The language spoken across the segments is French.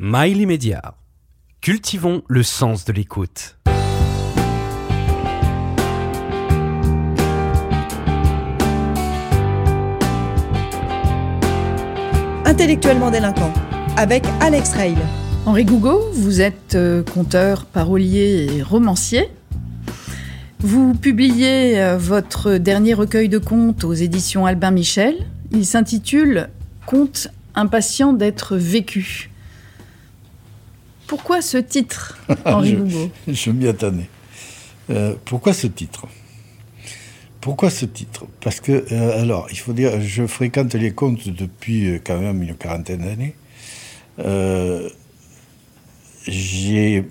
Mail immédiat. Cultivons le sens de l'écoute. Intellectuellement délinquant, avec Alex Rail. Henri Gougo, vous êtes euh, conteur, parolier et romancier. Vous publiez euh, votre dernier recueil de contes aux éditions Albin Michel. Il s'intitule Contes impatients d'être vécus. Pourquoi ce titre, Henri je, m'y attendais. Euh, pourquoi ce titre? Pourquoi ce titre? Parce que, euh, alors, il faut dire, je fréquente les contes depuis euh, quand même une quarantaine d'années. Euh, j'ai.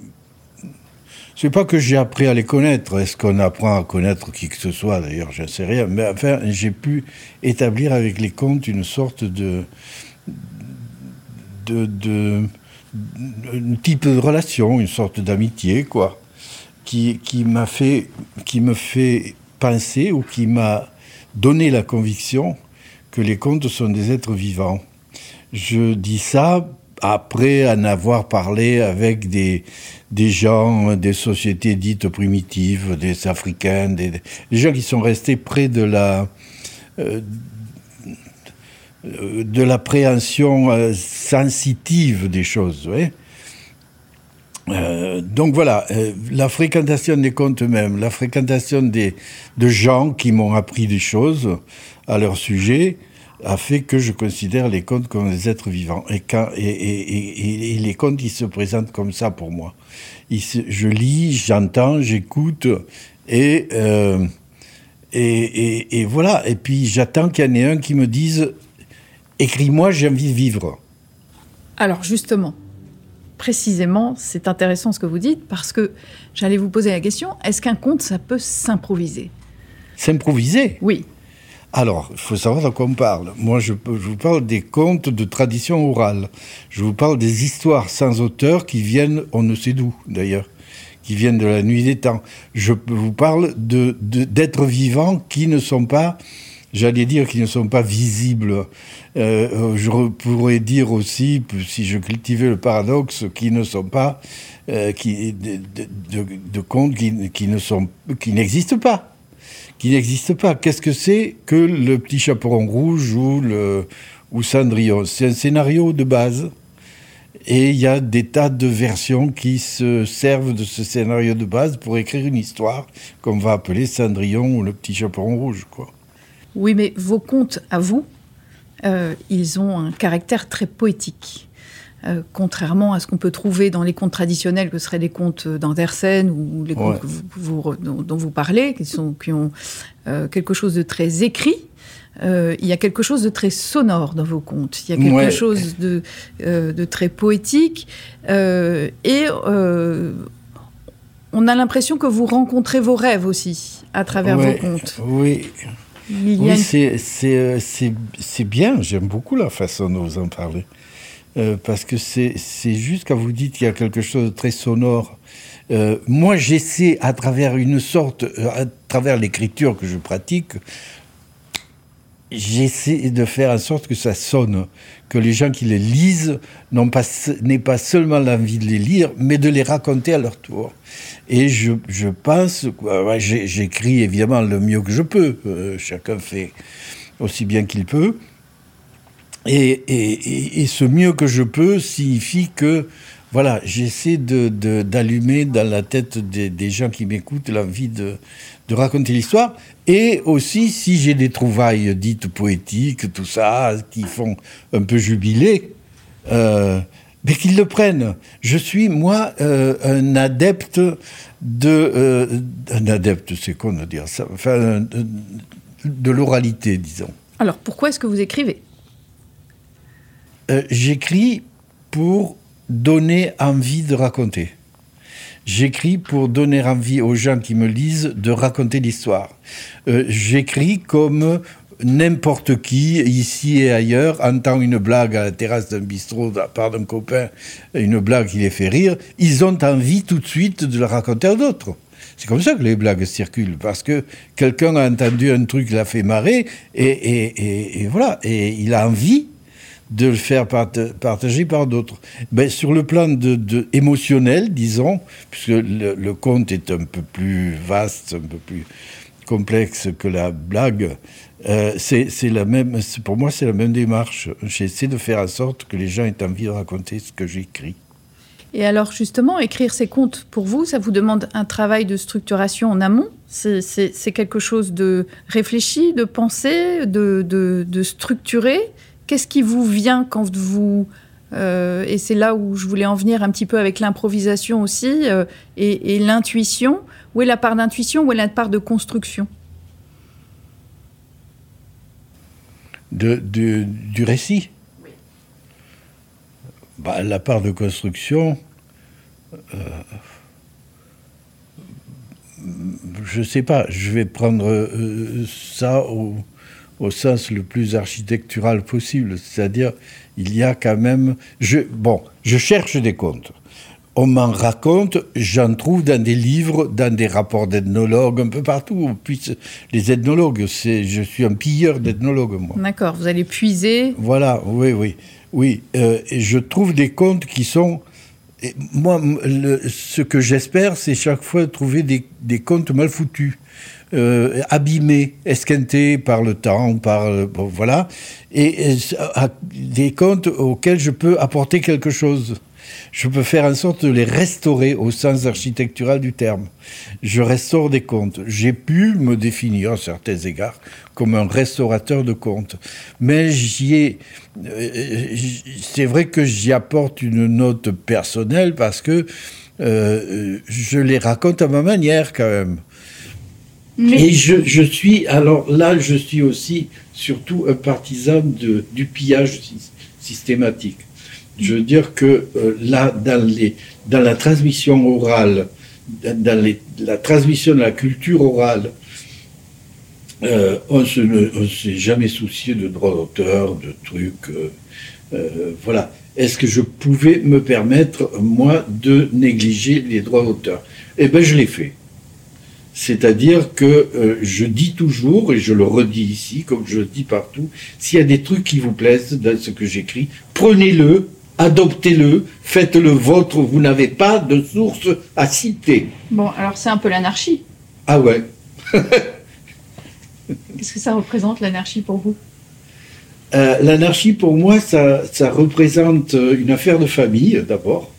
C'est pas que j'ai appris à les connaître. Est-ce qu'on apprend à connaître qui que ce soit? D'ailleurs, je ne sais rien. Mais enfin, j'ai pu établir avec les contes une sorte de, de, de, un type de relation, une sorte d'amitié, quoi, qui, qui m'a fait, qui me fait penser ou qui m'a donné la conviction que les contes sont des êtres vivants. Je dis ça après en avoir parlé avec des, des gens, des sociétés dites primitives, des Africains, des, des gens qui sont restés près de la, euh, de l'appréhension euh, sensitive des choses. Euh, donc voilà, euh, la fréquentation des contes eux-mêmes, la fréquentation des, de gens qui m'ont appris des choses à leur sujet, a fait que je considère les contes comme des êtres vivants. Et, quand, les contes, ils se présentent comme ça pour moi. Je lis, j'entends, j'écoute, et, euh, et, voilà. Et puis j'attends qu'il y en ait un qui me dise Écris-moi, j'ai envie de vivre. Alors justement, précisément, c'est intéressant ce que vous dites, parce que j'allais vous poser la question, est-ce qu'un conte, ça peut s'improviser? S'improviser? Oui. Alors, il faut savoir de quoi on parle. Moi, je, je, vous parle des contes de tradition orale. Je vous parle des histoires sans auteur qui viennent, on ne sait d'où d'ailleurs, qui viennent de la nuit des temps. Je vous parle d'êtres de, d'êtres vivants qui ne sont pas, j'allais dire, qui ne sont pas visibles. Euh, je pourrais dire aussi, si je cultivais le paradoxe, qui ne sont pas, euh, qui, de, de, de contes qui, ne sont, qui n'existent pas qui n'existe pas. Qu'est-ce que c'est que le petit chaperon rouge ou, le, ou Cendrillon? C'est un scénario de base. Et il y a des tas de versions qui se servent de ce scénario de base pour écrire une histoire qu'on va appeler Cendrillon ou le petit chaperon rouge. Quoi. Oui, mais vos contes à vous, euh, ils ont un caractère très poétique. Euh, contrairement à ce qu'on peut trouver dans les contes traditionnels, que seraient les contes d'Andersen ou les contes ouais. vous, vous, dont, dont, vous parlez, qui, sont, qui ont euh, quelque chose de très écrit. Euh, il y a quelque chose de très sonore dans vos contes. Il y a quelque ouais. chose de, de, très poétique. Et on a l'impression que vous rencontrez vos rêves aussi à travers ouais, vos contes. Oui. Oui, une... c'est bien. J'aime beaucoup la façon dont vous en parlez. Euh, parce que c'est juste quand vous dites qu'il y a quelque chose de très sonore. Euh, moi, j'essaie à travers une sorte, euh, à travers l'écriture que je pratique, j'essaie de faire en sorte que ça sonne, que les gens qui les lisent n'aient pas, pas seulement l'envie de les lire, mais de les raconter à leur tour. Et je, je pense, j'écris évidemment le mieux que je peux, euh, chacun fait aussi bien qu'il peut. Et, et, et, ce mieux que je peux signifie que voilà, j'essaie d'allumer de, de, dans la tête des, des gens qui m'écoutent l'envie de, de, raconter l'histoire. Et aussi, si j'ai des trouvailles dites poétiques, tout ça, qui font un peu jubiler, euh, mais qu'ils le prennent. Je suis, moi, euh, un adepte de... Euh, un adepte, c'est con de dire ça, enfin, de, de l'oralité, disons. Alors, pourquoi est-ce que vous écrivez? J'écris pour donner envie de raconter. J'écris pour donner envie aux gens qui me lisent de raconter l'histoire. Euh, j'écris comme n'importe qui, ici et ailleurs, entend une blague à la terrasse d'un bistrot de la part d'un copain, une blague qui les fait rire, ils ont envie tout de suite de la raconter à d'autres. C'est comme ça que les blagues circulent, parce que quelqu'un a entendu un truc l'a fait marrer, et, et, voilà, et il a envie de le faire partager par d'autres. Ben, sur le plan de, émotionnel, disons, puisque le, conte est un peu plus vaste, un peu plus complexe que la blague, euh, c'est la même. Pour moi, c'est la même démarche. J'essaie de faire en sorte que les gens aient envie de raconter ce que j'écris. Et alors justement, écrire ces contes, pour vous, ça vous demande un travail de structuration en amont? C'est quelque chose de réfléchi, de pensé, de, de, structuré? Qu'est-ce qui vous vient quand vous... Euh, et c'est là où je voulais en venir un petit peu avec l'improvisation aussi euh, et, l'intuition. Où est la part d'intuition Où est la part de construction? De, Du récit? Bah, la part de construction, euh, je ne sais pas, je vais prendre euh, ça au, sens le plus architectural possible, c'est-à-dire il y a quand même, je, bon, je cherche des contes. On m'en raconte, j'en trouve dans des livres, dans des rapports d'ethnologues, un peu partout. Puis les ethnologues, c'est, je suis un pilleur d'ethnologues, moi. D'accord, vous allez puiser. Voilà, oui, oui. Oui, euh, et je trouve des contes qui sont. moi, ce que j'espère, c'est chaque fois trouver des, des contes mal foutus, euh, abîmés, esquintés par le temps, par. voilà. Et, et des contes auxquels je peux apporter quelque chose je peux faire en sorte de les restaurer au sens architectural du terme. Je restaure des contes. J'ai pu me définir à certains égards comme un restaurateur de contes. Mais j'y ai, euh, c'est vrai que j'y apporte une note personnelle parce que euh, je les raconte à ma manière quand même. Et je, je, suis, alors là, je suis aussi surtout un partisan de, du pillage systématique. Je veux dire que euh, là, dans, les, dans la transmission orale, dans les, la transmission de la culture orale, euh, on ne s'est jamais soucié de droits d'auteur, de trucs. Euh, euh, voilà. Est-ce que je pouvais me permettre, moi, de négliger les droits d'auteur? Eh bien, je l'ai fait. C'est-à-dire que euh, je dis toujours, et je le redis ici, comme je le dis partout, s'il y a des trucs qui vous plaisent dans ce que j'écris, prenez-le, adoptez-le, faites-le vôtre, vous n'avez pas de source à citer. Bon, alors c'est un peu l'anarchie. Ah ouais. Qu'est-ce que ça représente l'anarchie pour vous? Euh, L'anarchie pour moi, ça, représente une affaire de famille d'abord.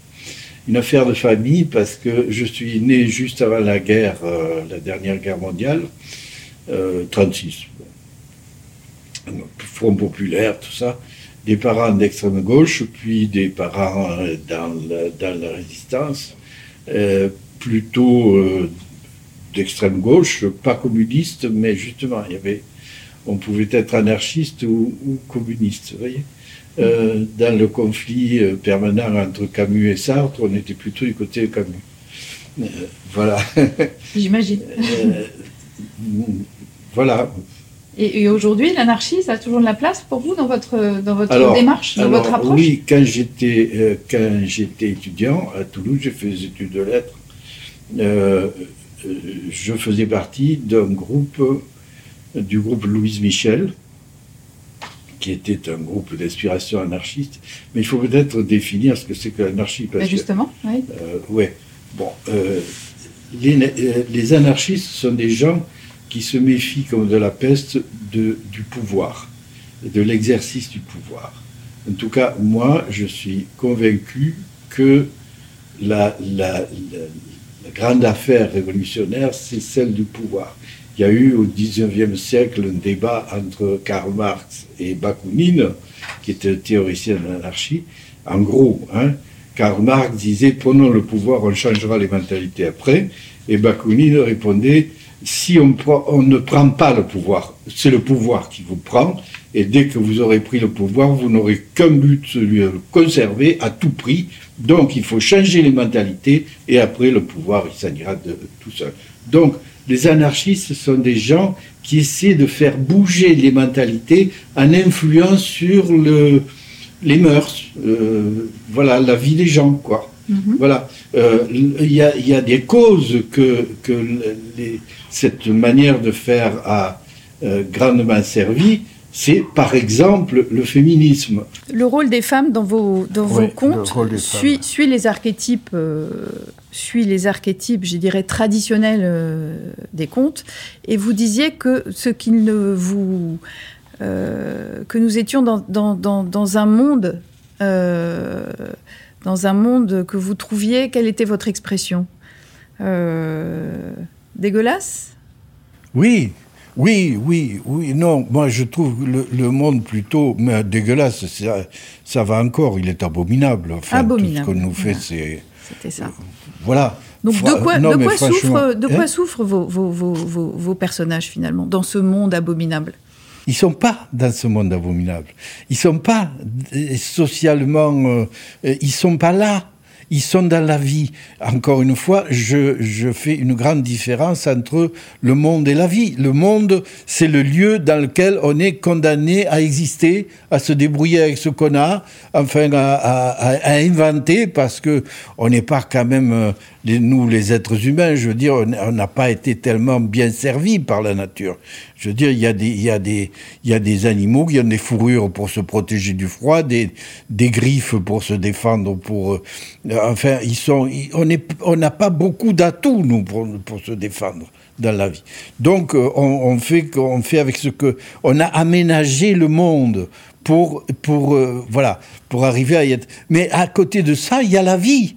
Une affaire de famille parce que je suis né juste avant la guerre, euh, la dernière guerre mondiale, 36. Euh, Front populaire, tout ça des parents d'extrême gauche, puis des parents euh, dans la, résistance, euh, plutôt d'extrême gauche, pas communiste, mais justement, il y avait, on pouvait être anarchiste ou, communiste, vous voyez. dans le conflit permanent entre Camus et Sartre, on était plutôt du côté de Camus. voilà. J'imagine. voilà. Et, aujourd'hui, l'anarchie, ça a toujours de la place pour vous dans votre, dans votre démarche, dans votre approche? Oui, quand j'étais, euh, quand j'étais étudiant à Toulouse, j'ai fait des études de lettres. Euh, euh, je faisais partie d'un groupe, du groupe Louise Michel, qui était un groupe d'inspiration anarchiste. Mais il faut peut-être définir ce que c'est que l'anarchie. Ben justement, oui. ouais. Bon, les, les anarchistes sont des gens qui se méfie comme de la peste de, du pouvoir, de l'exercice du pouvoir. En tout cas, moi, je suis convaincu que la, la, grande affaire révolutionnaire, c'est celle du pouvoir. Il y a eu au XIXe siècle un débat entre Karl Marx et Bakounine, qui était un théoricien de l'anarchie. En gros, hein, Karl Marx disait prenons le pouvoir, on changera les mentalités après. Et Bakounine répondait si on, ne prend pas le pouvoir, c'est le pouvoir qui vous prend, et dès que vous aurez pris le pouvoir, vous n'aurez qu'un but, celui de le conserver à tout prix. Donc il faut changer les mentalités, et après le pouvoir, il s'en de, tout seul. Donc les anarchistes sont des gens qui essaient de faire bouger les mentalités en influant sur le, les mœurs, euh, voilà, la vie des gens, quoi. Mhm. Voilà, euh, il y, a, des causes que, cette manière de faire a euh, grandement servi. c'est par exemple le féminisme. Le rôle des femmes dans vos, dans vos contes suit, suit, les archétypes, euh, suit les archétypes, je dirais, traditionnels euh, des contes. Et vous disiez que ce qu'il ne vous. Euh, que nous étions dans, dans, dans, dans un monde. Dans un monde que vous trouviez. Quelle était votre expression Dégueulasse Oui, oui, oui, oui, non, moi je trouve le, monde plutôt mais dégueulasse, ça, ça, va encore, il est abominable. Enfin, abominable. Tout ce qu'on nous fait, c'est... C'était ça. Voilà. Donc de quoi, de quoi, souffrent, de quoi hein souffrent vos, vos, vos, vos, personnages finalement, dans ce monde abominable? Ils sont pas dans ce monde abominable. Ils sont pas euh, socialement, euh, ils sont pas là ils sont dans la vie. Encore une fois, je, fais une grande différence entre le monde et la vie. Le monde, c'est le lieu dans lequel on est condamné à exister, à se débrouiller avec ce qu'on a, enfin à, inventer, parce que on n'est pas quand même euh, nous, les êtres humains, je veux dire, on n'a pas été tellement bien servis par la nature. Je veux dire, il y a des, il il y a des animaux qui ont des fourrures pour se protéger du froid, des, des griffes pour se défendre, pour, euh, enfin, ils sont, on n'a pas beaucoup d'atouts, nous, pour, se défendre dans la vie. Donc, euh, on, fait, avec ce que, on a aménagé le monde pour, pour, euh, voilà, pour arriver à y être. Mais à côté de ça, il y a la vie.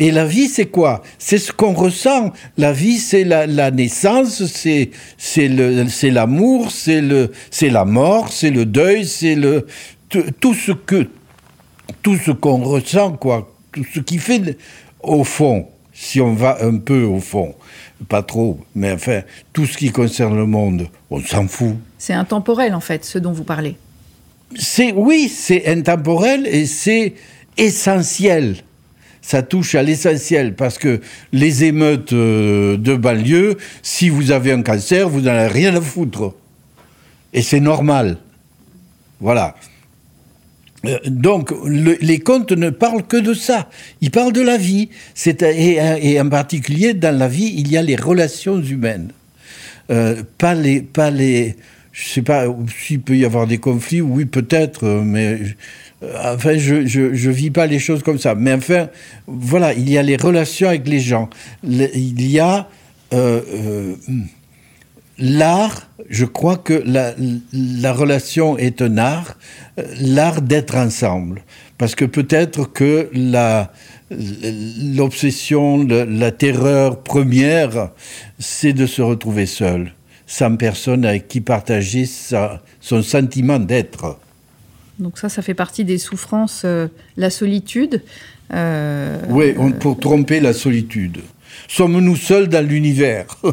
Et la vie, c'est quoi? C'est ce qu'on ressent. La vie, c'est la, naissance, c'est c'est l'amour, c'est le c'est la mort, c'est le deuil, c'est le tout ce que tout ce qu'on ressent, quoi. Tout ce qui fait au fond, si on va un peu au fond, pas trop, mais enfin tout ce qui concerne le monde, on s'en fout. C'est intemporel en fait, ce dont vous parlez. C'est oui, c'est intemporel et c'est essentiel ça touche à l'essentiel parce que les émeutes euh, de banlieue, si vous avez un cancer, vous n'en avez rien à foutre. Et c'est normal. Voilà. Euh, donc, les contes ne parlent que de ça. Ils parlent de la vie. Et, en particulier, dans la vie, il y a les relations humaines. Euh, pas les, pas les, je sais pas s'il peut y avoir des conflits, oui peut-être, mais euh, enfin, je, je, vis pas les choses comme ça. Mais enfin, voilà, il y a les relations avec les gens. il y a euh, euh, l'art. Je crois que la, la, relation est un art, l'art d'être ensemble. Parce que peut-être que la l'obsession, la terreur première, c'est de se retrouver seul, sans personne avec qui partager sa, son sentiment d'être. Donc ça, ça fait partie des souffrances, euh, la solitude. Euh, oui, pour tromper la solitude. Sommes-nous seuls dans l'univers?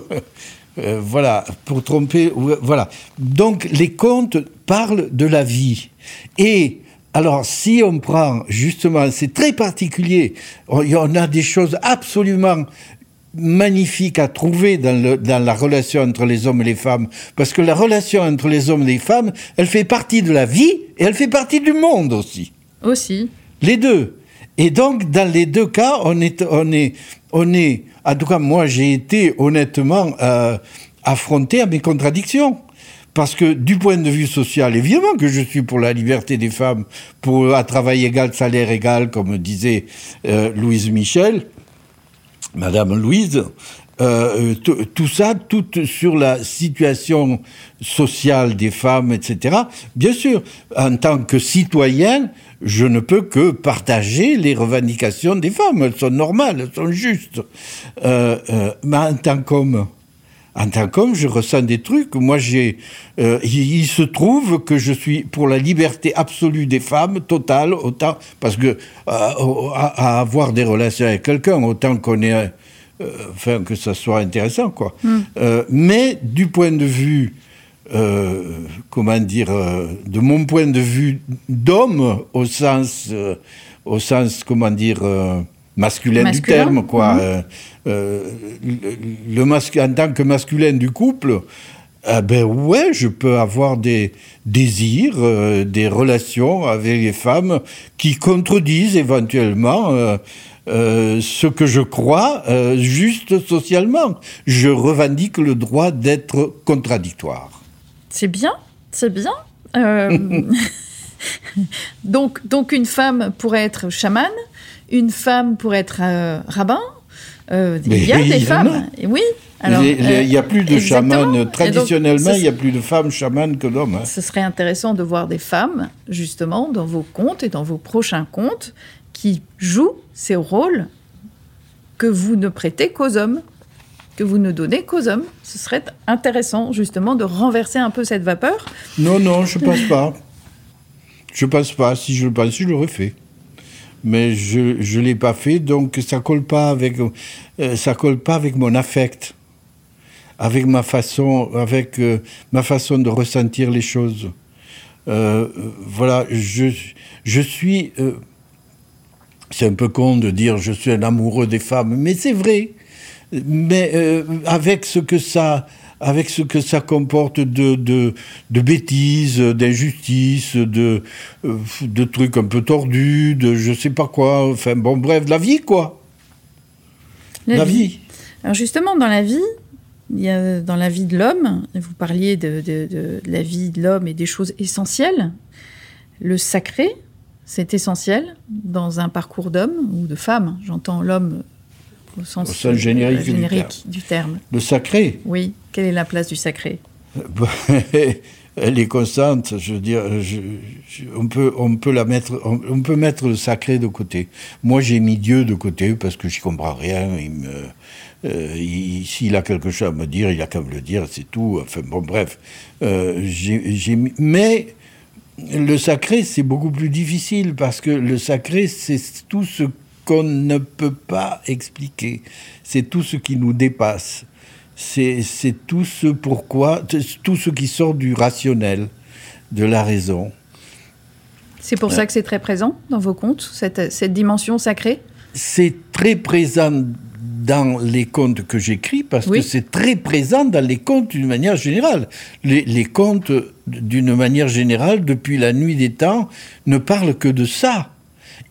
euh, Voilà, pour tromper. Voilà. Donc les contes parlent de la vie. Et alors, si on prend justement, c'est très particulier, on a des choses absolument magnifique à trouver dans, le, dans, la relation entre les hommes et les femmes. Parce que la relation entre les hommes et les femmes, elle fait partie de la vie et elle fait partie du monde aussi. Aussi. Les deux. Et donc, dans les deux cas, on est, on est, on est, en tout cas, moi, j'ai été honnêtement euh, affronté à mes contradictions. Parce que du point de vue social, évidemment que je suis pour la liberté des femmes, pour un travail égal, salaire égal, comme disait euh, Louise Michel. Madame Louise, euh, tout ça, tout sur la situation sociale des femmes, etc. Bien sûr, en tant que citoyen, je ne peux que partager les revendications des femmes. Elles sont normales, elles sont justes. Euh, euh, mais en tant qu'homme, en tant qu'homme, je ressens des trucs. Moi, j'ai, euh, il, se trouve que je suis pour la liberté absolue des femmes, totale, autant parce que euh, à, avoir des relations avec quelqu'un, autant qu'on est, euh, enfin que ça soit intéressant, quoi. Hmm. mais du point de vue, comment dire, de mon point de vue d'homme, au sens, au sens, comment dire masculin, du terme, quoi. Euh, euh, le, en tant que masculin du couple, eh ben ouais, je peux avoir des désirs, euh, des relations avec les femmes qui contredisent éventuellement ce que je crois juste socialement. Je revendique le droit d'être contradictoire. C'est bien, c'est bien. Euh, donc, donc une femme pourrait être chamane, une femme pourrait être euh, rabbin. Euh, il y a des femmes. Oui. il n'y a plus de chamanes. Traditionnellement, il y a plus de femmes chamanes que d'hommes. Hein. Ce serait intéressant de voir des femmes, justement, dans vos contes et dans vos prochains contes, qui jouent ces rôles que vous ne prêtez qu'aux hommes que vous ne donnez qu'aux hommes. Ce serait intéressant justement de renverser un peu cette vapeur. Non, non, je ne pense pas. Je ne pense pas. Si je le pensais, je l'aurais fait. Mais je ne l'ai pas fait, donc ça colle pas avec euh, ça colle pas avec mon affect, avec ma façon, avec euh, ma façon de ressentir les choses. Euh, voilà, je, je suis. c'est un peu con de dire je suis un amoureux des femmes, mais c'est vrai mais avec ce que ça avec ce que ça comporte de, de, de bêtises, d'injustices, de, euh, de trucs un peu tordus, de je sais pas quoi, enfin bon bref, la vie quoi. La, vie. Alors justement, dans la vie, il y a, dans la vie de l'homme, vous parliez de, de, de la vie de l'homme et des choses essentielles. Le sacré, c'est essentiel dans un parcours d'homme ou de femme. J'entends l'homme au sens, générique, du, terme. Le sacré Oui. Quelle est la place du sacré Elle est constante. Je dire, on, peut, on, peut la mettre, on, peut mettre le sacré de côté. Moi, j'ai mis Dieu de côté parce que je comprends rien. Euh, S'il a quelque chose à me dire, il a qu'à me le dire, c'est tout. Enfin, bon, bref. Euh, mais le sacré, c'est beaucoup plus difficile parce que le sacré, c'est tout ce qu'on ne peut pas expliquer. C'est tout ce qui nous dépasse. C'est tout ce pourquoi, tout ce qui sort du rationnel, de la raison. C'est pour ça que c'est très présent dans vos contes, cette, cette dimension sacrée? C'est très présent dans les contes que j'écris parce que c'est très présent dans les contes d'une manière générale. Les, les contes, d'une manière générale, depuis la nuit des temps, ne parlent que de ça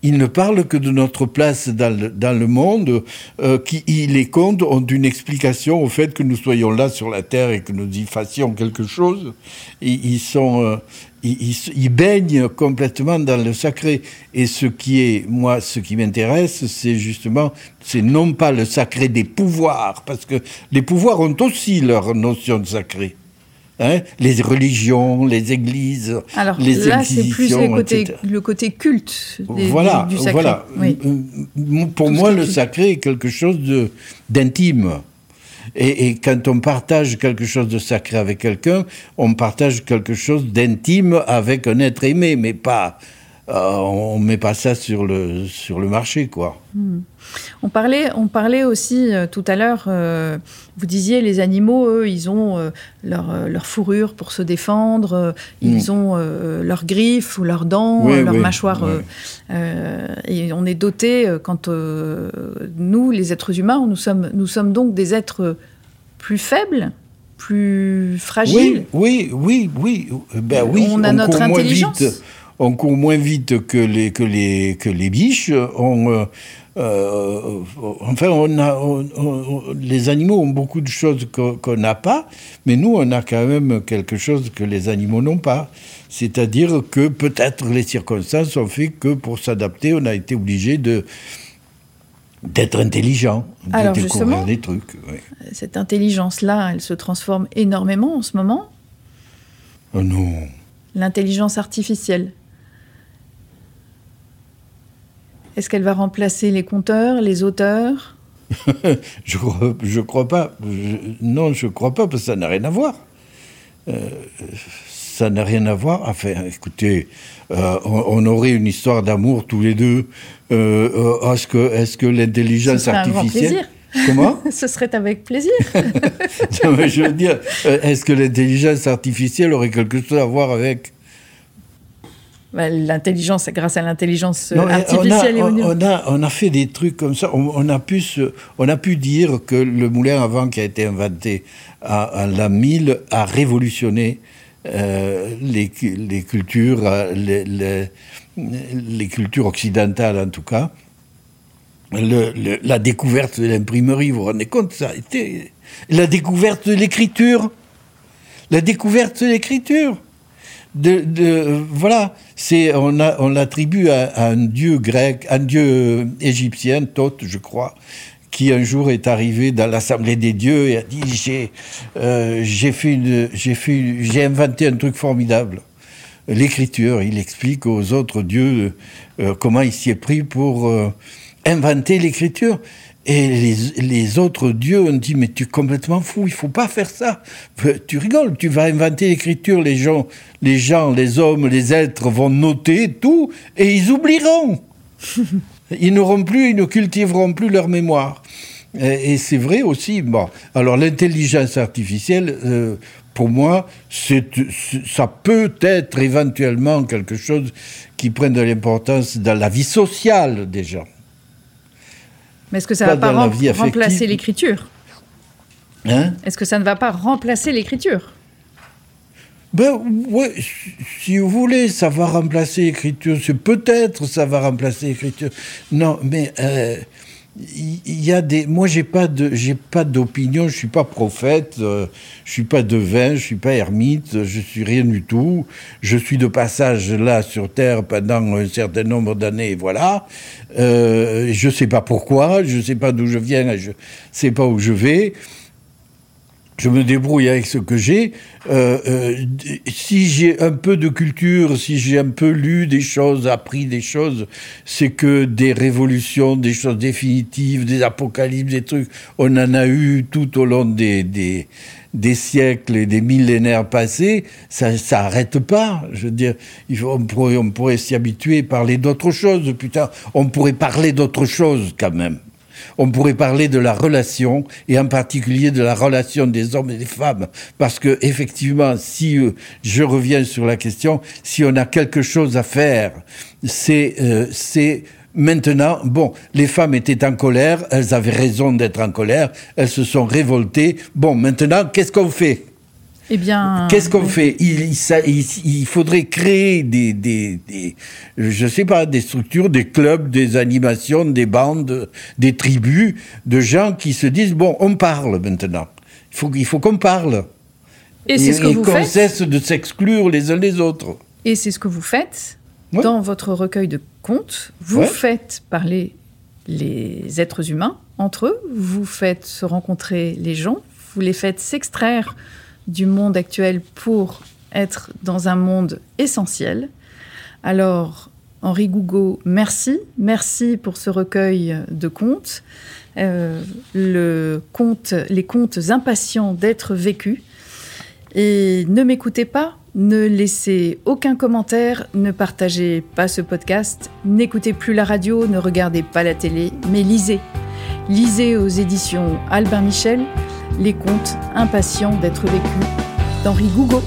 il ne parle que de notre place dans le, monde, euh, qui, les contes ont une explication au fait que nous soyons là sur la Terre et que nous y fassions quelque chose. ils, euh, ils, baignent complètement dans le sacré. Et ce qui est, moi, ce qui m'intéresse, c'est justement, c'est non pas le sacré des pouvoirs, parce que les pouvoirs ont aussi leur notion de sacré. Hein, les religions, les églises, Alors, les là, c'est plus le côté, le côté culte voilà, du, sacré. Voilà. Pour moi, le sacré est quelque chose d'intime. Et, et, quand on partage quelque chose de sacré avec quelqu'un, on partage quelque chose d'intime avec un être aimé, mais pas euh, on met pas ça sur le, sur le marché, quoi. Hmm. On, parlait, on parlait aussi euh, tout à l'heure, euh, vous disiez, les animaux, eux, ils ont leur, leur, fourrure pour se défendre, ils hmm. ont leurs griffes ou leurs dents, leurs mâchoires. et on est doté, quand nous, les êtres humains, nous sommes, nous sommes donc des êtres plus faibles plus fragiles. Oui, oui, oui, oui. Ben oui on a notre intelligence on court moins vite que les, que les, que les biches. On, euh, euh, enfin, on a, les animaux ont beaucoup de choses qu'on n'a pas, mais nous, on a quand même quelque chose que les animaux n'ont pas. C'est-à-dire que peut-être les circonstances ont fait que pour s'adapter, on a été obligé de d'être intelligent, de découvrir des trucs. Cette intelligence-là, elle se transforme énormément en ce moment? Oh non. L'intelligence artificielle. Est-ce qu'elle va remplacer les conteurs, les auteurs je, crois, crois pas. non, je crois pas, parce que ça n'a rien à voir. Euh, ça n'a rien à voir. Enfin, écoutez, euh, on, aurait une histoire d'amour tous les deux. Euh, est-ce que, est que l'intelligence artificielle... Comment Ce serait avec plaisir. je veux dire, est-ce que l'intelligence artificielle aurait quelque chose à voir avec l'intelligence, grâce à l'intelligence artificielle. On a, on, a, on a, fait des trucs comme ça. On, a pu on a pu dire que le moulin à vent qui a été inventé à, la mille a révolutionné euh, les, les, cultures, euh, les, les, cultures occidentales en tout cas. Le, la découverte de l'imprimerie, vous vous rendez compte, ça a été la découverte de l'écriture. La découverte de l'écriture voilà, c'est on, on l'attribue à, un dieu grec, un dieu égyptien, Thoth, je crois, qui un jour est arrivé dans l'assemblée des dieux et a dit j'ai euh, j'ai fait j'ai fait j'ai inventé un truc formidable. L'écriture, il explique aux autres dieux euh, comment il s'y est pris pour euh, inventer l'écriture. Et les, les, autres dieux ont dit, mais tu es complètement fou, il faut pas faire ça. Tu rigoles, tu vas inventer l'écriture, les gens, les gens, les hommes, les êtres vont noter tout et ils oublieront. ils n'auront plus, ils ne cultiveront plus leur mémoire. Et, c'est vrai aussi. Bon, alors l'intelligence artificielle, euh, pour moi, ça peut être éventuellement quelque chose qui prenne de l'importance dans la vie sociale des gens. Mais est-ce que ça ne va pas remplacer l'écriture hein Est-ce que ça ne va pas remplacer l'écriture ben ouais, si vous voulez, ça va remplacer l'écriture. C'est peut-être ça va remplacer l'écriture. Non, mais euh, il y a des moi j'ai pas de j'ai pas d'opinion je suis pas prophète euh, je suis pas devin je suis pas ermite je suis rien du tout. Je suis de passage là sur terre pendant un certain nombre d'années voilà. Euh, je sais pas pourquoi je sais pas d'où je viens je sais pas où je vais je me débrouille avec ce que j'ai. Euh, euh, si j'ai un peu de culture, si j'ai un peu lu des choses, appris des choses, c'est que des révolutions, des choses définitives, des apocalypses, des trucs, on en a eu tout au long des, des, siècles et des millénaires passés, ça n'arrête pas. Je veux dire, on pourrait, s'y habituer, parler d'autre chose. Putain, on pourrait parler d'autre chose quand même on pourrait parler de la relation, et en particulier de la relation des hommes et des femmes. Parce que, effectivement, si euh, je reviens sur la question, si on a quelque chose à faire, c'est, euh, c'est Maintenant, bon, les femmes étaient en colère, elles avaient raison d'être en colère, elles se sont révoltées. Bon, maintenant, qu'est-ce qu'on fait? Eh bien, qu'est-ce qu'on fait? Il, il, faudrait créer des, des, des, je sais pas, des structures, des clubs, des animations, des bandes, des tribus de gens qui se disent bon, on parle maintenant. Il faut, il faut qu'on parle. Et qu'on cesse de s'exclure les uns les autres. Et c'est ce que vous faites dans votre recueil de contes. Vous faites parler les êtres humains entre eux. Vous faites se rencontrer les gens. Vous les faites s'extraire du monde actuel pour être dans un monde essentiel. Alors, Henri Gougaud, merci. Merci pour ce recueil de contes. Euh, les contes impatients d'être vécus. Et ne m'écoutez pas, ne laissez aucun commentaire, ne partagez pas ce podcast, n'écoutez plus la radio, ne regardez pas la télé, mais lisez. Lisez aux éditions Albin Michel les contes impatients d'être vécus d'Henri Gougaud.